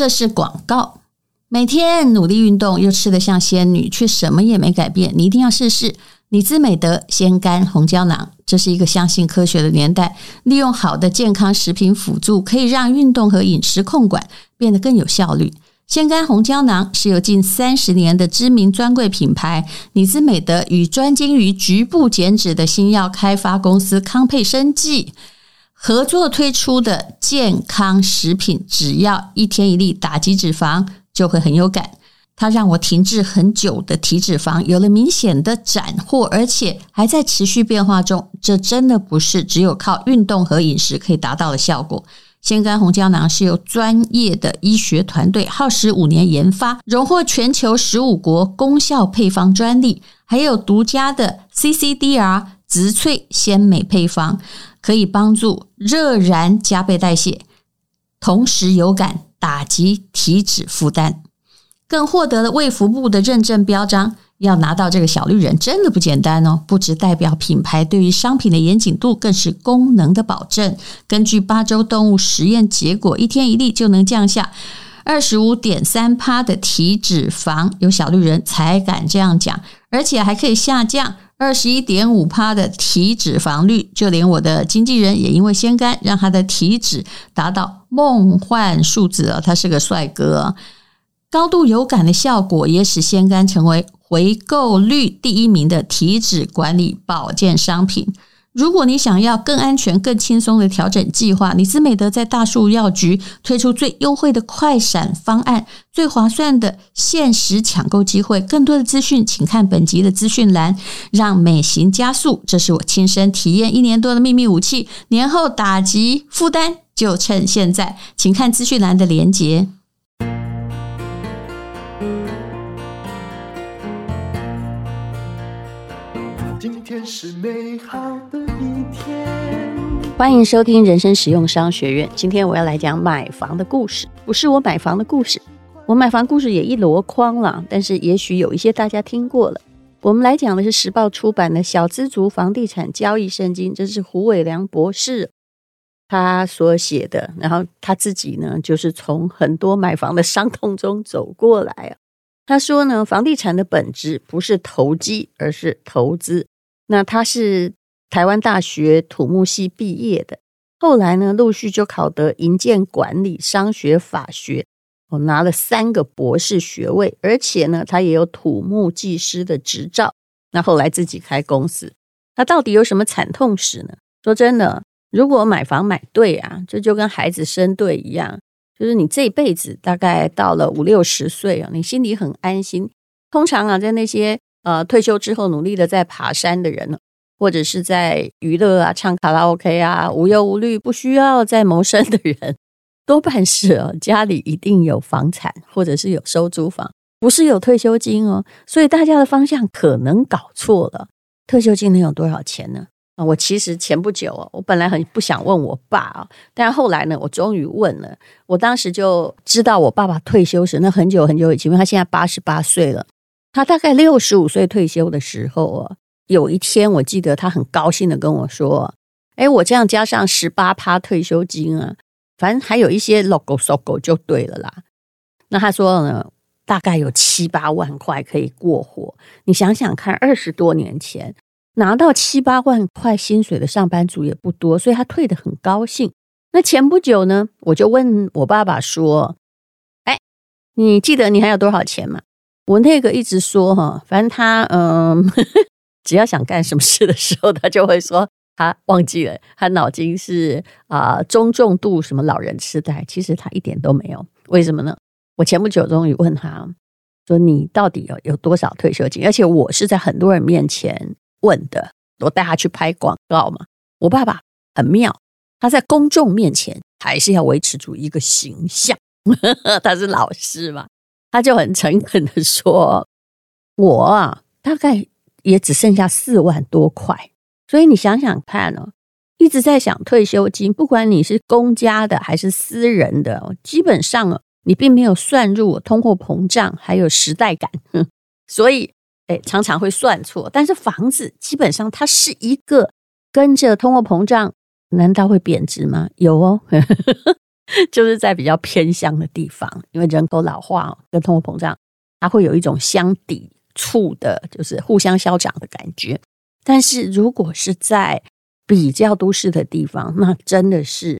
这是广告。每天努力运动又吃得像仙女，却什么也没改变。你一定要试试尼兹美德鲜干红胶囊。这是一个相信科学的年代，利用好的健康食品辅助，可以让运动和饮食控管变得更有效率。鲜干红胶囊是由近三十年的知名专柜品牌尼兹美德与专精于局部减脂的新药开发公司康佩生技合作推出的健康食品，只要一天一粒，打击脂肪。就会很有感，它让我停滞很久的体脂肪有了明显的斩获，而且还在持续变化中。这真的不是只有靠运动和饮食可以达到的效果。鲜干红胶囊是由专业的医学团队耗时五年研发，荣获全球十五国功效配方专利，还有独家的 CCDR 植萃鲜美配方，可以帮助热燃加倍代谢，同时有感。打击体脂负担，更获得了卫福部的认证标章。要拿到这个小绿人真的不简单哦！不只代表品牌对于商品的严谨度，更是功能的保证。根据八周动物实验结果，一天一粒就能降下二十五点三趴的体脂肪。有小绿人才敢这样讲，而且还可以下降。二十一点五趴的体脂肪率，就连我的经纪人也因为鲜甘，让他的体脂达到梦幻数字啊！他是个帅哥，高度有感的效果也使鲜甘成为回购率第一名的体脂管理保健商品。如果你想要更安全、更轻松的调整计划，尼兹美德在大树药局推出最优惠的快闪方案，最划算的限时抢购机会。更多的资讯，请看本集的资讯栏。让美型加速，这是我亲身体验一年多的秘密武器。年后打击负担，就趁现在，请看资讯栏的连结。今天是美好的一天。欢迎收听人生实用商学院。今天我要来讲买房的故事，不是我买房的故事，我买房故事也一箩筐了。但是也许有一些大家听过了。我们来讲的是时报出版的《小资族房地产交易圣经》，这是胡伟良博士他所写的。然后他自己呢，就是从很多买房的伤痛中走过来啊。他说呢，房地产的本质不是投机，而是投资。那他是台湾大学土木系毕业的，后来呢，陆续就考得营建管理、商学、法学，我拿了三个博士学位，而且呢，他也有土木技师的执照。那后来自己开公司，他到底有什么惨痛史呢？说真的，如果买房买对啊，这就跟孩子生对一样。就是你这辈子大概到了五六十岁啊，你心里很安心。通常啊，在那些呃退休之后努力的在爬山的人呢，或者是在娱乐啊、唱卡拉 OK 啊、无忧无虑、不需要再谋生的人，多半是哦，家里一定有房产，或者是有收租房，不是有退休金哦。所以大家的方向可能搞错了。退休金能有多少钱呢？我其实前不久哦，我本来很不想问我爸啊，但后来呢，我终于问了。我当时就知道我爸爸退休时，那很久很久以前，因为他现在八十八岁了。他大概六十五岁退休的时候啊，有一天我记得他很高兴的跟我说：“哎，我这样加上十八趴退休金啊，反正还有一些 logo logo 就对了啦。”那他说呢，大概有七八万块可以过活。你想想看，二十多年前。拿到七八万块薪水的上班族也不多，所以他退得很高兴。那前不久呢，我就问我爸爸说：“哎，你记得你还有多少钱吗？”我那个一直说哈，反正他嗯，只要想干什么事的时候，他就会说他忘记了，他脑筋是啊、中重度什么老人痴呆。其实他一点都没有，为什么呢？我前不久终于问他说：“你到底有有多少退休金？”而且我是在很多人面前。问的，我带他去拍广告嘛。我爸爸很妙，他在公众面前还是要维持住一个形象。他是老师嘛，他就很诚恳的说：“我啊，大概也只剩下四万多块。所以你想想看哦，一直在想退休金，不管你是公家的还是私人的，基本上你并没有算入通货膨胀还有时代感，所以。”哎，常常会算错，但是房子基本上它是一个跟着通货膨胀，难道会贬值吗？有哦，就是在比较偏乡的地方，因为人口老化跟通货膨胀，它会有一种相抵触的，就是互相消长的感觉。但是如果是在比较都市的地方，那真的是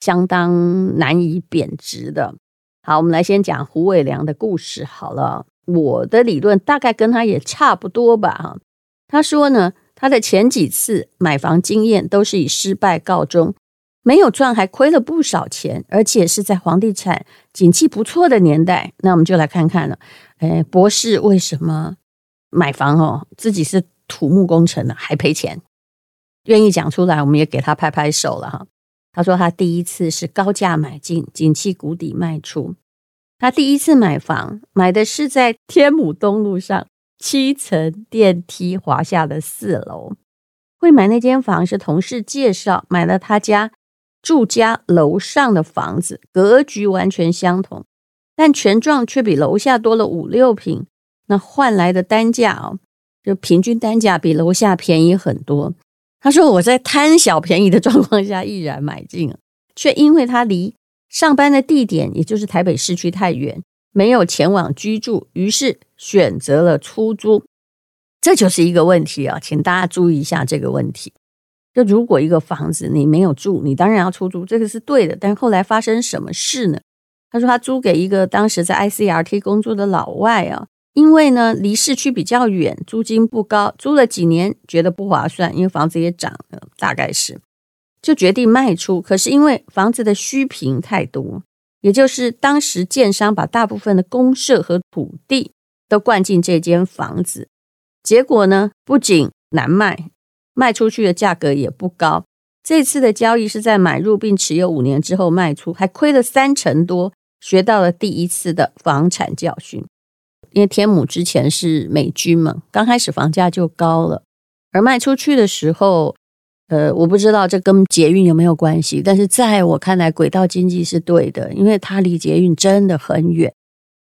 相当难以贬值的。好，我们来先讲胡伟良的故事好了。我的理论大概跟他也差不多吧。哈，他说呢，他的前几次买房经验都是以失败告终，没有赚，还亏了不少钱，而且是在房地产景气不错的年代。那我们就来看看了，哎，博士为什么买房哦，自己是土木工程的还赔钱？愿意讲出来，我们也给他拍拍手了哈。他说他第一次是高价买进，景气谷底卖出。他第一次买房，买的是在天母东路上七层电梯滑下的四楼。会买那间房是同事介绍，买了他家住家楼上的房子，格局完全相同，但权状却比楼下多了五六平。那换来的单价哦，就平均单价比楼下便宜很多。他说我在贪小便宜的状况下毅然买进了，却因为他离。上班的地点也就是台北市区太远，没有前往居住，于是选择了出租。这就是一个问题啊，请大家注意一下这个问题。就如果一个房子你没有住，你当然要出租，这个是对的。但是后来发生什么事呢？他说他租给一个当时在 ICRT 工作的老外啊，因为呢离市区比较远，租金不高，租了几年觉得不划算，因为房子也涨了，大概是。就决定卖出，可是因为房子的虚平太多，也就是当时建商把大部分的公社和土地都灌进这间房子，结果呢，不仅难卖，卖出去的价格也不高。这次的交易是在买入并持有五年之后卖出，还亏了三成多，学到了第一次的房产教训。因为天母之前是美军嘛，刚开始房价就高了，而卖出去的时候。呃，我不知道这跟捷运有没有关系，但是在我看来，轨道经济是对的，因为它离捷运真的很远，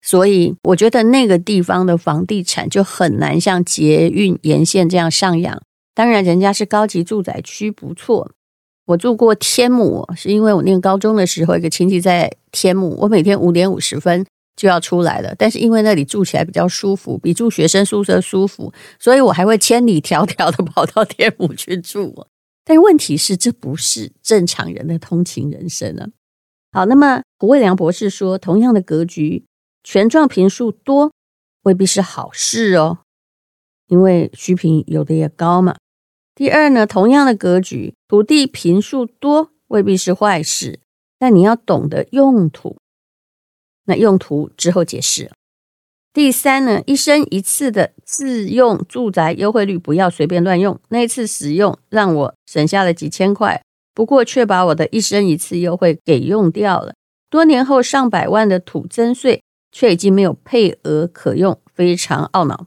所以我觉得那个地方的房地产就很难像捷运沿线这样上扬。当然，人家是高级住宅区，不错。我住过天母，是因为我念高中的时候，一个亲戚在天母，我每天五点五十分就要出来了，但是因为那里住起来比较舒服，比住学生宿舍舒服，所以我还会千里迢迢的跑到天母去住。但问题是，这不是正常人的通勤人生啊。好，那么胡卫良博士说，同样的格局，权状坪数多未必是好事哦，因为虚坪有的也高嘛。第二呢，同样的格局，土地坪数多未必是坏事，但你要懂得用途。那用途之后解释。第三呢，一生一次的自用住宅优惠率不要随便乱用。那一次使用让我省下了几千块，不过却把我的一生一次优惠给用掉了。多年后上百万的土增税却已经没有配额可用，非常懊恼。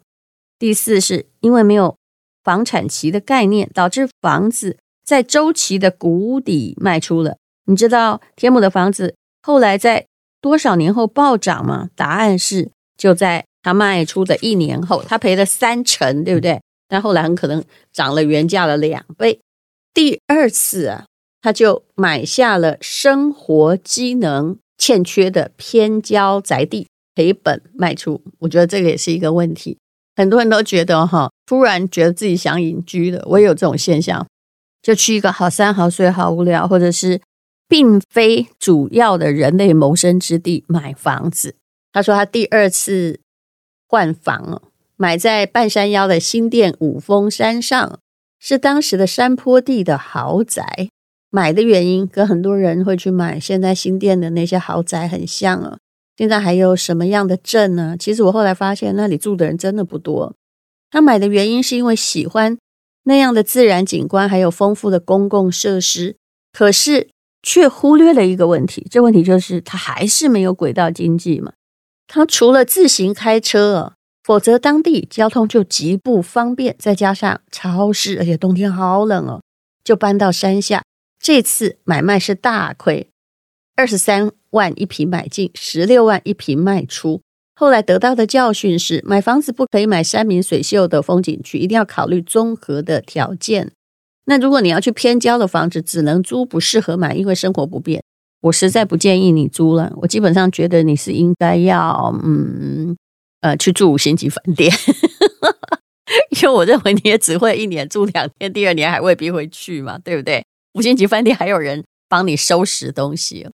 第四是因为没有房产期的概念，导致房子在周期的谷底卖出了。你知道天母的房子后来在多少年后暴涨吗？答案是。就在他卖出的一年后，他赔了三成，对不对？但后来很可能涨了原价的两倍。第二次啊，他就买下了生活机能欠缺的偏郊宅地，赔本卖出。我觉得这个也是一个问题。很多人都觉得哈，突然觉得自己想隐居了，我也有这种现象，就去一个好山好水好无聊，或者是并非主要的人类谋生之地买房子。他说他第二次换房哦，买在半山腰的新店五峰山上，是当时的山坡地的豪宅。买的原因跟很多人会去买现在新店的那些豪宅很像哦。现在还有什么样的镇呢？其实我后来发现那里住的人真的不多。他买的原因是因为喜欢那样的自然景观，还有丰富的公共设施，可是却忽略了一个问题。这问题就是他还是没有轨道经济嘛。他除了自行开车，否则当地交通就极不方便。再加上超市，而且冬天好冷哦，就搬到山下。这次买卖是大亏，二十三万一平买进，十六万一平卖出。后来得到的教训是，买房子不可以买山明水秀的风景区，一定要考虑综合的条件。那如果你要去偏郊的房子，只能租，不适合买，因为生活不便。我实在不建议你租了。我基本上觉得你是应该要，嗯，呃，去住五星级饭店，因为我认为你也只会一年住两天，第二年还未必会去嘛，对不对？五星级饭店还有人帮你收拾东西。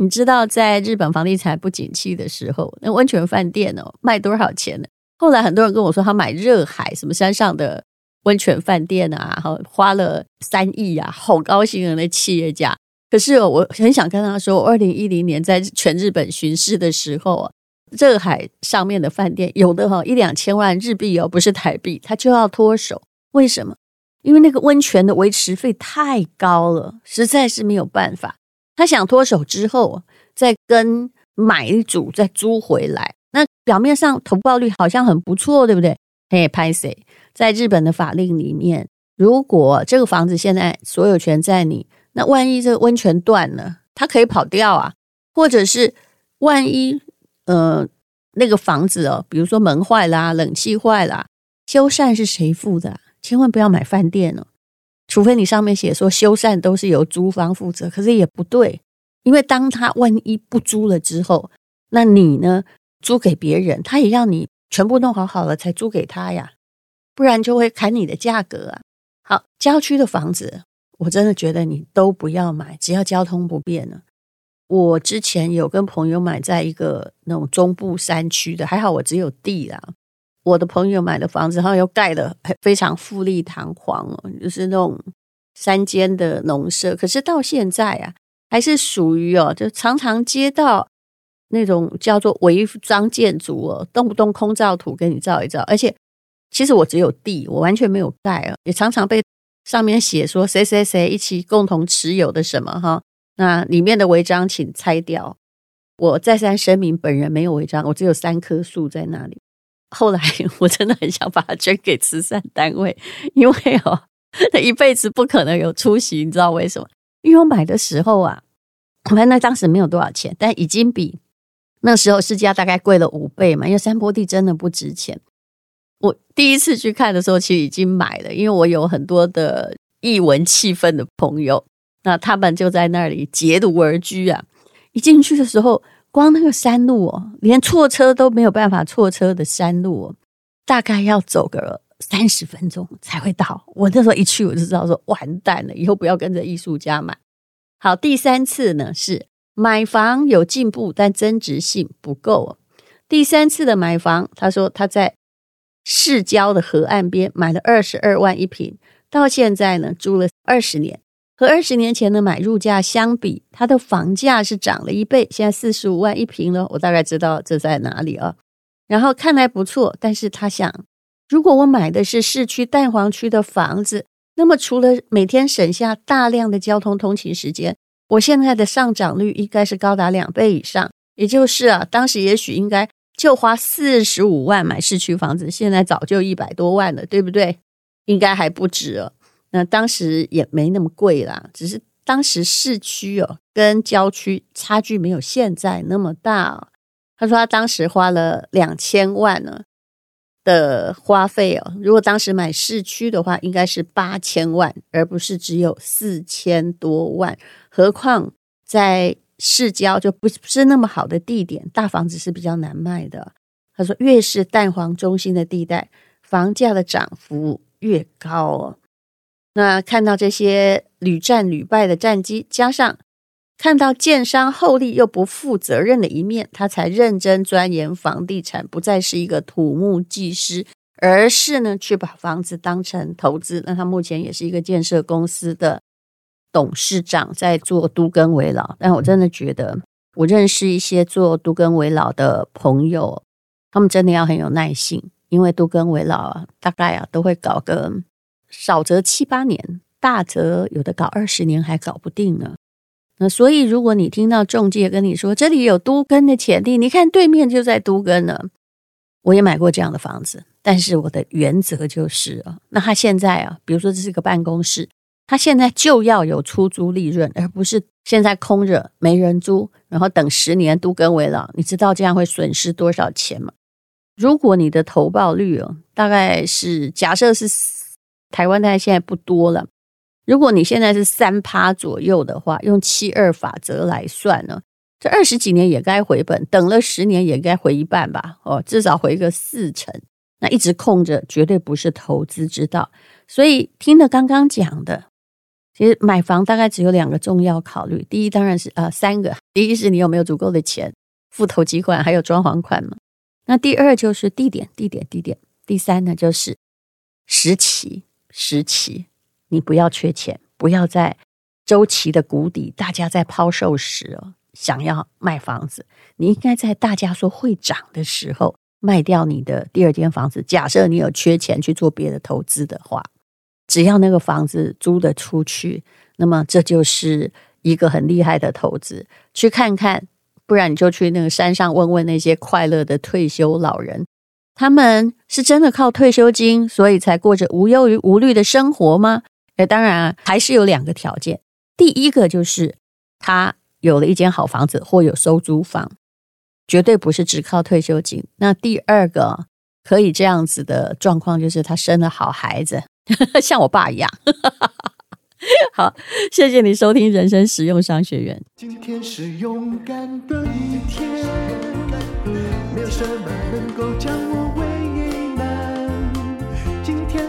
你知道，在日本房地产不景气的时候，那温泉饭店哦，卖多少钱呢？后来很多人跟我说，他买热海什么山上的温泉饭店啊，好花了三亿啊，好高兴啊，那企业家。可是我很想跟他说，二零一零年在全日本巡视的时候啊，热海上面的饭店有的哈一两千万日币哦，不是台币，他就要脱手。为什么？因为那个温泉的维持费太高了，实在是没有办法。他想脱手之后，再跟买一组再租回来。那表面上投报率好像很不错，对不对？嘿，拍谁，在日本的法令里面，如果这个房子现在所有权在你，那万一这个温泉断了，他可以跑掉啊。或者是万一呃那个房子哦，比如说门坏啦、冷气坏啦，修缮是谁付的？千万不要买饭店哦。除非你上面写说修缮都是由租方负责，可是也不对，因为当他万一不租了之后，那你呢租给别人，他也要你全部弄好好了才租给他呀，不然就会砍你的价格啊。好，郊区的房子，我真的觉得你都不要买，只要交通不便了。我之前有跟朋友买在一个那种中部山区的，还好我只有地啦。我的朋友买的房子，然后又盖的非常富丽堂皇哦，就是那种三间的农舍。可是到现在啊，还是属于哦，就常常接到那种叫做违章建筑哦，动不动空照图给你照一照。而且，其实我只有地，我完全没有盖啊，也常常被上面写说谁谁谁一起共同持有的什么哈，那里面的违章请拆掉。我再三声明，本人没有违章，我只有三棵树在那里。后来我真的很想把它捐给慈善单位，因为哦，他一辈子不可能有出息，你知道为什么？因为我买的时候啊，我看那当时没有多少钱，但已经比那时候市价大概贵了五倍嘛。因为山坡地真的不值钱。我第一次去看的时候，其实已经买了，因为我有很多的艺文气氛的朋友，那他们就在那里结軵而居啊。一进去的时候。光那个山路哦，连错车都没有办法错车的山路哦，大概要走个三十分钟才会到。我那时候一去，我就知道说完蛋了，以后不要跟着艺术家买。好，第三次呢是买房有进步，但增值性不够。哦第三次的买房，他说他在市郊的河岸边买了二十二万一平，到现在呢租了二十年。和二十年前的买入价相比，它的房价是涨了一倍，现在四十五万一平了。我大概知道这在哪里啊。然后看来不错，但是他想，如果我买的是市区蛋黄区的房子，那么除了每天省下大量的交通通勤时间，我现在的上涨率应该是高达两倍以上。也就是啊，当时也许应该就花四十五万买市区房子，现在早就一百多万了，对不对？应该还不止了。那当时也没那么贵啦，只是当时市区哦跟郊区差距没有现在那么大。他说他当时花了两千万呢的花费哦，如果当时买市区的话，应该是八千万，而不是只有四千多万。何况在市郊就不是那么好的地点，大房子是比较难卖的。他说越是蛋黄中心的地带，房价的涨幅越高哦。那看到这些屡战屡败的战绩，加上看到建商厚利又不负责任的一面，他才认真钻研房地产，不再是一个土木技师，而是呢去把房子当成投资。那他目前也是一个建设公司的董事长，在做都更危老。但我真的觉得，我认识一些做都更危老的朋友，他们真的要很有耐性，因为都更危老啊，大概啊都会搞个。少则七八年，大则有的搞二十年还搞不定呢。那所以，如果你听到中介跟你说这里有都更的潜力，你看对面就在都更呢。我也买过这样的房子，但是我的原则就是啊，那他现在啊，比如说这是个办公室，他现在就要有出租利润，而不是现在空着没人租，然后等十年都更为老。你知道这样会损失多少钱吗？如果你的投报率哦，大概是假设是。台湾大概现在不多了，如果你现在是三趴左右的话，用七二法则来算呢，这二十几年也该回本，等了十年也该回一半吧？哦，至少回个四成。那一直空着，绝对不是投资之道。所以听了刚刚讲的，其实买房大概只有两个重要考虑。第一，当然是呃三个，第一是你有没有足够的钱付头期款，还有装潢款嘛。那第二就是地点，地点，地点。第三呢就是时期，时期。你不要缺钱，不要在周期的谷底，大家在抛售时哦，想要卖房子。你应该在大家说会涨的时候卖掉你的第二间房子。假设你有缺钱去做别的投资的话，只要那个房子租得出去，那么这就是一个很厉害的投资。去看看，不然你就去那个山上问问那些快乐的退休老人，他们是真的靠退休金，所以才过着无忧无虑的生活吗？那当然啊，还是有两个条件。第一个就是他有了一间好房子或有收租房，绝对不是只靠退休金。那第二个可以这样子的状况，就是他生了好孩子，像我爸一样。好，谢谢你收听人生实用商学院。今天是勇敢的一天，没有什么能够将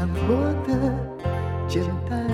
那么的简单